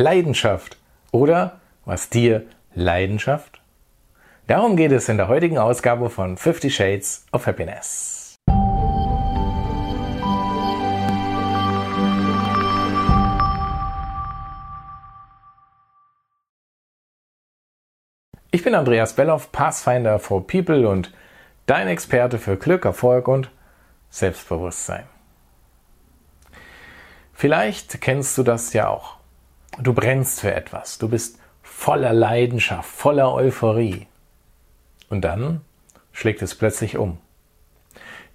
Leidenschaft oder was dir Leidenschaft? Darum geht es in der heutigen Ausgabe von 50 Shades of Happiness. Ich bin Andreas Belloff, Pathfinder for People und dein Experte für Glück, Erfolg und Selbstbewusstsein. Vielleicht kennst du das ja auch. Du brennst für etwas, du bist voller Leidenschaft, voller Euphorie. Und dann schlägt es plötzlich um.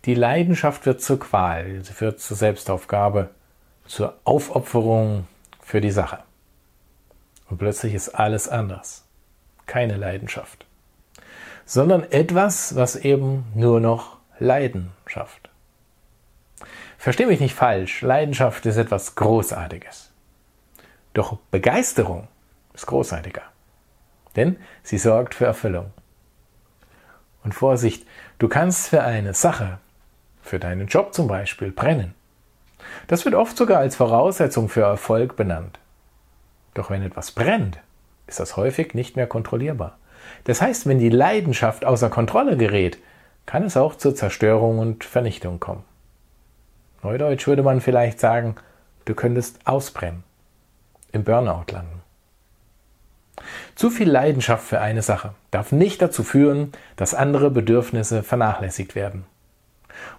Die Leidenschaft wird zur Qual, sie wird zur Selbstaufgabe, zur Aufopferung für die Sache. Und plötzlich ist alles anders. Keine Leidenschaft. Sondern etwas, was eben nur noch Leiden schafft. Versteh mich nicht falsch, Leidenschaft ist etwas Großartiges. Doch Begeisterung ist großartiger. Denn sie sorgt für Erfüllung. Und Vorsicht, du kannst für eine Sache, für deinen Job zum Beispiel, brennen. Das wird oft sogar als Voraussetzung für Erfolg benannt. Doch wenn etwas brennt, ist das häufig nicht mehr kontrollierbar. Das heißt, wenn die Leidenschaft außer Kontrolle gerät, kann es auch zur Zerstörung und Vernichtung kommen. Neudeutsch würde man vielleicht sagen, du könntest ausbrennen, im Burnout landen. Zu viel Leidenschaft für eine Sache darf nicht dazu führen, dass andere Bedürfnisse vernachlässigt werden.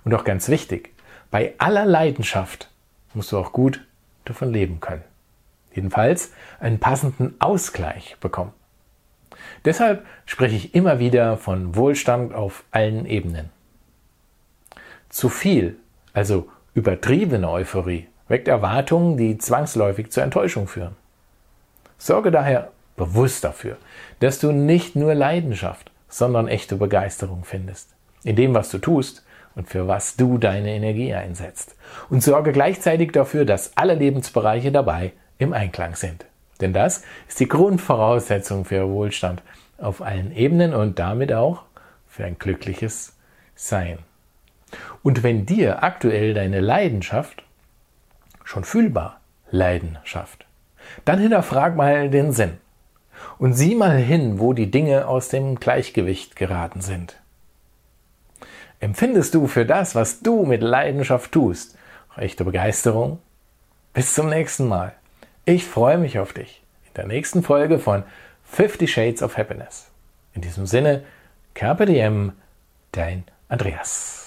Und auch ganz wichtig, bei aller Leidenschaft musst du auch gut davon leben können. Jedenfalls einen passenden Ausgleich bekommen. Deshalb spreche ich immer wieder von Wohlstand auf allen Ebenen. Zu viel, also Übertriebene Euphorie weckt Erwartungen, die zwangsläufig zur Enttäuschung führen. Sorge daher bewusst dafür, dass du nicht nur Leidenschaft, sondern echte Begeisterung findest. In dem, was du tust und für was du deine Energie einsetzt. Und sorge gleichzeitig dafür, dass alle Lebensbereiche dabei im Einklang sind. Denn das ist die Grundvoraussetzung für Wohlstand auf allen Ebenen und damit auch für ein glückliches Sein. Und wenn dir aktuell deine Leidenschaft schon fühlbar Leidenschaft, dann hinterfrag mal den Sinn und sieh mal hin, wo die Dinge aus dem Gleichgewicht geraten sind. Empfindest du für das, was du mit Leidenschaft tust, echte Begeisterung? Bis zum nächsten Mal. Ich freue mich auf dich in der nächsten Folge von 50 Shades of Happiness. In diesem Sinne, Carpe dein Andreas.